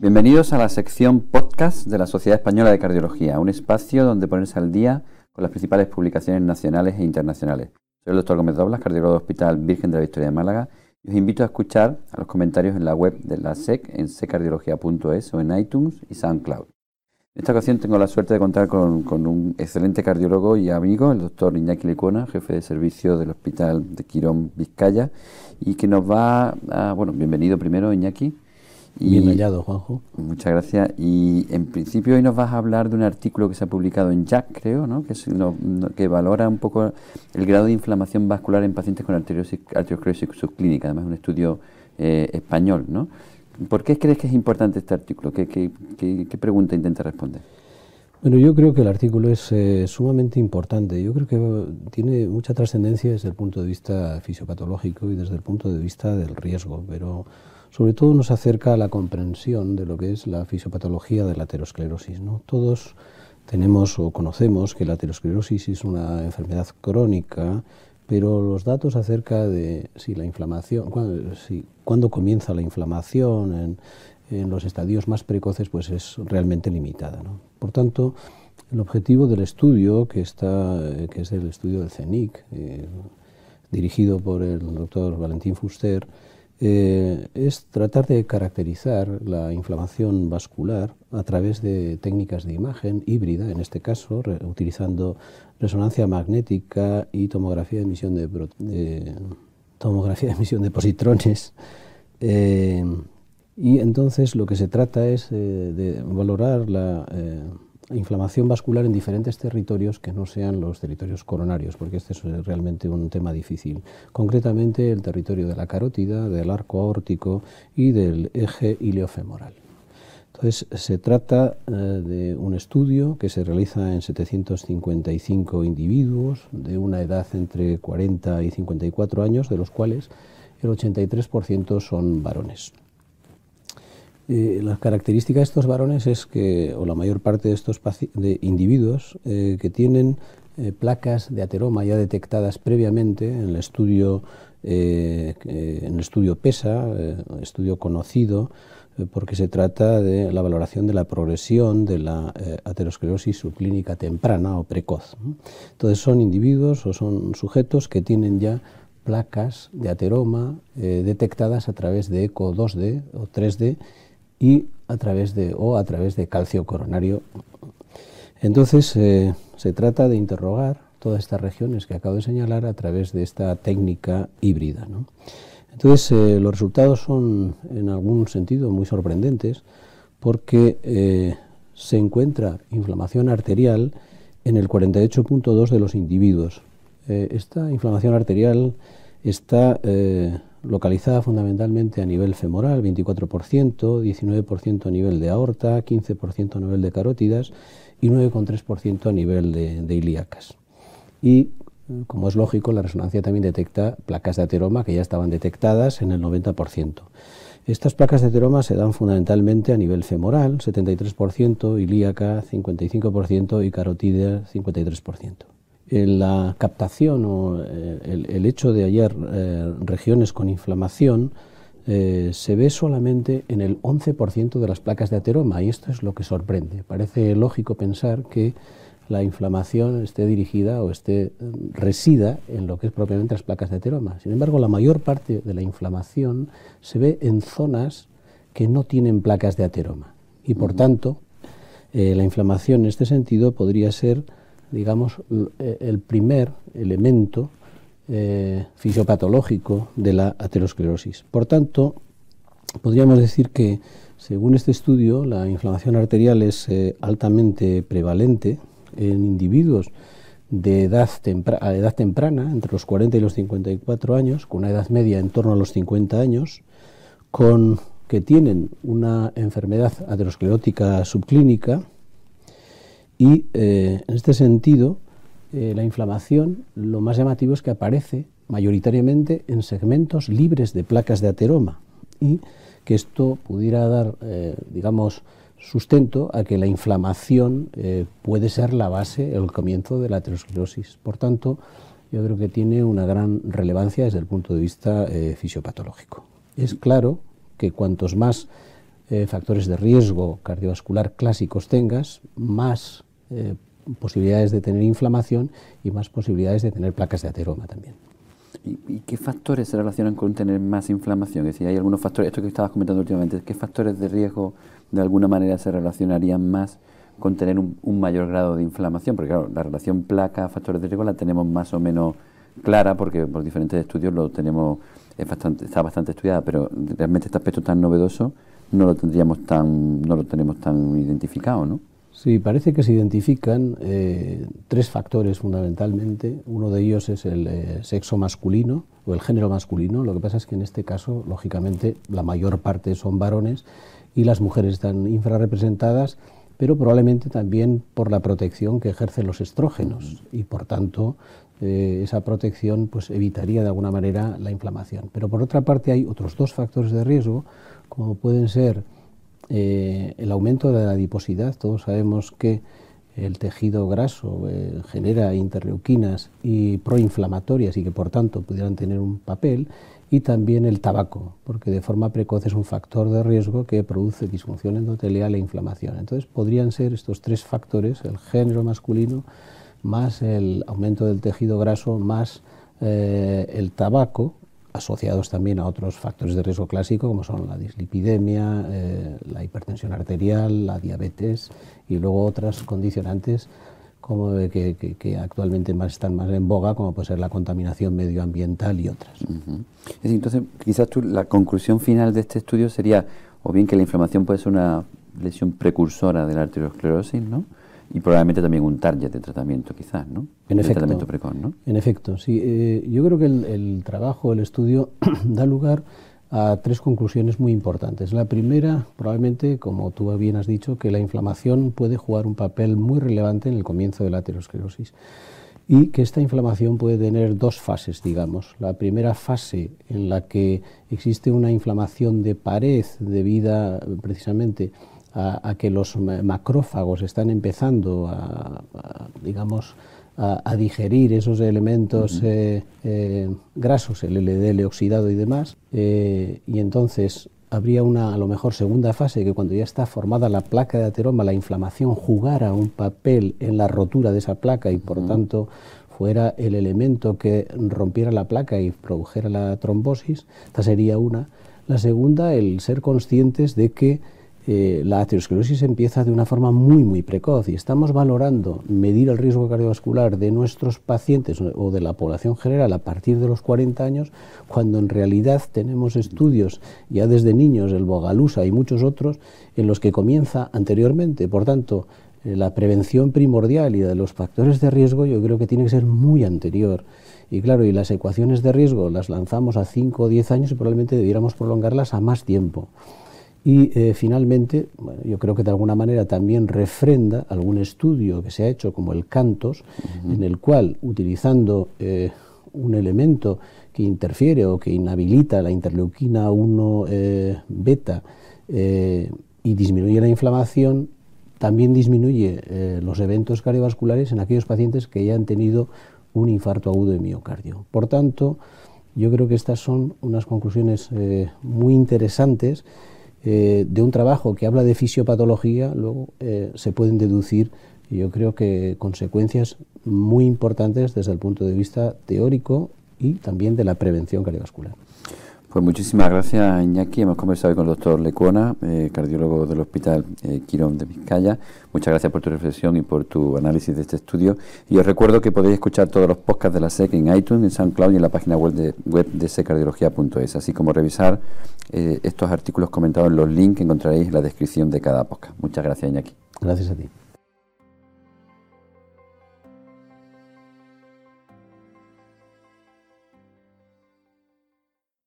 Bienvenidos a la sección podcast de la Sociedad Española de Cardiología, un espacio donde ponerse al día con las principales publicaciones nacionales e internacionales. Soy el doctor Gómez Doblas, cardiólogo del Hospital Virgen de la Victoria de Málaga, y os invito a escuchar a los comentarios en la web de la SEC en secardiología.es o en iTunes y SoundCloud. En esta ocasión tengo la suerte de contar con, un excelente cardiólogo y amigo, el doctor Iñaki Lecona, jefe de servicio del Hospital de Quirón Vizcaya, y que nos va a, bueno, bienvenido primero Iñaki, Bien hallado, Juanjo. Muchas gracias. Y en principio hoy nos vas a hablar de un artículo que se ha publicado en Jack, creo, ¿no? que, es que valora un poco el grado de inflamación vascular en pacientes con arteriosclerosis subclínica, además es un estudio eh, español. ¿no? ¿Por qué crees que es importante este artículo? ¿Qué, qué, qué, pregunta intenta responder? Bueno, yo creo que el artículo es eh, sumamente importante. Yo creo que tiene mucha trascendencia desde el punto de vista fisiopatológico y desde el punto de vista del riesgo, pero sobre todo nos acerca a la comprensión de lo que es la fisiopatología de la aterosclerosis. ¿no? Todos tenemos o conocemos que la aterosclerosis es una enfermedad crónica, pero los datos acerca de si la inflamación, cuándo, comienza la inflamación en, los estadios más precoces, pues es realmente limitada. ¿no? Por tanto, el objetivo del estudio, que, está, que es el estudio del CENIC, eh, dirigido por el doctor Valentín Fuster, eh, es tratar de caracterizar la inflamación vascular a través de técnicas de imagen híbrida, en este caso, utilizando resonancia magnética y tomografía de emisión de, tomografía de emisión de positrones. Eh, y entonces lo que se trata es eh, de valorar la inflamación vascular en diferentes territorios que no sean los territorios coronarios, porque este es realmente un tema difícil. Concretamente el territorio de la carótida, del arco aórtico y del eje ileofemoral. Entonces, se trata eh, de un estudio que se realiza en 755 individuos de una edad entre 40 y 54 años, de los cuales el 83% son varones. Eh, la característica de estos varones es que, o la mayor parte de estos de individuos eh, que tienen eh, placas de ateroma ya detectadas previamente en el estudio, en el estudio PESA, estudio conocido, porque se trata de la valoración de la progresión de la aterosclerosis subclínica temprana o precoz. Entonces son individuos o son sujetos que tienen ya placas de ateroma detectadas a través de eco 2D o 3D y a través de, o a través de calcio coronario. Entonces eh, se trata de interrogar todas estas regiones que acabo de señalar a través de esta técnica híbrida. Entonces eh, los resultados son en algún sentido muy sorprendentes porque eh, se encuentra inflamación arterial en el 48.2 de los individuos. esta inflamación arterial está localizada fundamentalmente a nivel femoral, 24%, 19% a nivel de aorta, 15% a nivel de carótidas y 9,3% a nivel de, ilíacas. Y, como es lógico, la resonancia también detecta placas de ateroma que ya estaban detectadas en el 90%. Estas placas de ateroma se dan fundamentalmente a nivel femoral, 73%, ilíaca 55% y carotidia 53% la captación o eh, el, hecho de hallar eh, regiones con inflamación eh, se ve solamente en el 11% de las placas de ateroma y esto es lo que sorprende. Parece lógico pensar que la inflamación esté dirigida o esté resida en lo que es propiamente las placas de ateroma. Sin embargo, la mayor parte de la inflamación se ve en zonas que no tienen placas de ateroma y por tanto la inflamación en este sentido podría ser digamos, eh, el primer elemento eh, fisiopatológico de la aterosclerosis. Por tanto, podríamos decir que, según este estudio, la inflamación arterial es eh, altamente prevalente en individuos de edad, a edad temprana, entre los 40 y los 54 años, con una edad media en torno a los 50 años, con que tienen una enfermedad aterosclerótica subclínica, y eh, en este sentido, eh, la inflamación, lo más llamativo es que aparece mayoritariamente en segmentos libres de placas de ateroma y que esto pudiera dar, eh, digamos, sustento a que la inflamación puede ser la base, el comienzo de la aterosclerosis. Por tanto, yo creo que tiene una gran relevancia desde el punto de vista fisiopatológico. Es claro que cuantos más factores de riesgo cardiovascular clásicos tengas, más eh, posibilidades de tener inflamación y más posibilidades de tener placas de ateroma también. ¿Y, qué factores se relacionan con tener más inflamación? Es decir, hay algunos factores, esto que estabas comentando últimamente, ¿qué factores de riesgo de alguna manera se relacionarían más con tener un, mayor grado de inflamación? Porque claro, la relación placa-factores de riesgo la tenemos más o menos clara porque por diferentes estudios lo tenemos, es bastante, está bastante estudiada, pero realmente este aspecto tan novedoso no lo tendríamos tan, no lo tenemos tan identificado, ¿no? Sí, parece que se identifican eh, tres factores fundamentalmente. Uno de ellos es el eh, sexo masculino o el género masculino. Lo que pasa es que en este caso, lógicamente, la mayor parte son varones y las mujeres están infrarrepresentadas, pero probablemente también por la protección que ejercen los estrógenos y, por tanto, eh, esa protección pues, evitaría de alguna manera la inflamación. Pero por otra parte hay otros dos factores de riesgo, como pueden ser eh, el aumento de la adiposidad. Todos sabemos que el tejido graso eh, genera interleuquinas y proinflamatorias y que por tanto pudieran tener un papel. Y también el tabaco, porque de forma precoz es un factor de riesgo que produce disfunción endotelial e inflamación. Entonces podrían ser estos tres factores, el género masculino, más el aumento del tejido graso, más eh, el tabaco, asociados también a otros factores de riesgo clásico como son la dislipidemia, eh, la hipertensión arterial, la diabetes y luego otras condicionantes como que, que, actualmente más están más en boga, como puede ser la contaminación medioambiental y otras. entonces, quizás tú, la conclusión final de este estudio sería o bien que la inflamación puede ser una lesión precursora de la arteriosclerosis, ¿no? Y probablemente también un target de tratamiento, quizás, ¿no? En efecto. tratamiento precoz, ¿no? En efecto, sí. Eh, yo creo que el, trabajo, el estudio, da lugar a tres conclusiones muy importantes. La primera, probablemente, como tú bien has dicho, que la inflamación puede jugar un papel muy relevante en el comienzo de la aterosclerosis y que esta inflamación puede tener dos fases, digamos. La primera fase en la que existe una inflamación de pared debida precisamente a, que los macrófagos están empezando a, digamos, a, digerir esos elementos eh, eh, grasos, el LDL oxidado y demás, eh, y entonces habría una, a lo mejor, segunda fase que cuando ya está formada la placa de ateroma, la inflamación jugara un papel en la rotura de esa placa y por tanto fuera el elemento que rompiera la placa y produjera la trombosis, esta sería una. La segunda, el ser conscientes de que eh, la aterosclerosis empieza de una forma muy, muy precoz y estamos valorando medir el riesgo cardiovascular de nuestros pacientes o de la población general a partir de los 40 años, cuando en realidad tenemos estudios ya desde niños, el Bogalusa y muchos otros, en los que comienza anteriormente. Por tanto, eh, la prevención primordial y de los factores de riesgo yo creo que tiene que ser muy anterior. Y claro, y las ecuaciones de riesgo las lanzamos a 5 o 10 años y probablemente debiéramos prolongarlas a más tiempo. Y eh, finalmente, yo creo que de alguna manera también refrenda algún estudio que se ha hecho, como el Cantos, en el cual, utilizando eh, un elemento que interfiere o que inhabilita la interleuquina 1 eh, beta y disminuye la inflamación, también disminuye los eventos cardiovasculares en aquellos pacientes que ya han tenido un infarto agudo de miocardio. Por tanto, yo creo que estas son unas conclusiones muy interesantes eh, de un trabajo que habla de fisiopatología, luego eh, se pueden deducir, yo creo que consecuencias muy importantes desde el punto de vista teórico y también de la prevención cardiovascular. Pues muchísimas gracias, Iñaki. Hemos conversado con el doctor Lecuona, eh, cardiólogo del Hospital eh, Quirón de Vizcaya. Muchas gracias por tu reflexión y por tu análisis de este estudio. Y os recuerdo que podéis escuchar todos los podcasts de la SEC en iTunes, en SoundCloud y en la página web de, web de secardiología.es, así como revisar eh, estos artículos comentados en los links que encontraréis en la descripción de cada podcast. Muchas gracias, Iñaki. Gracias a ti.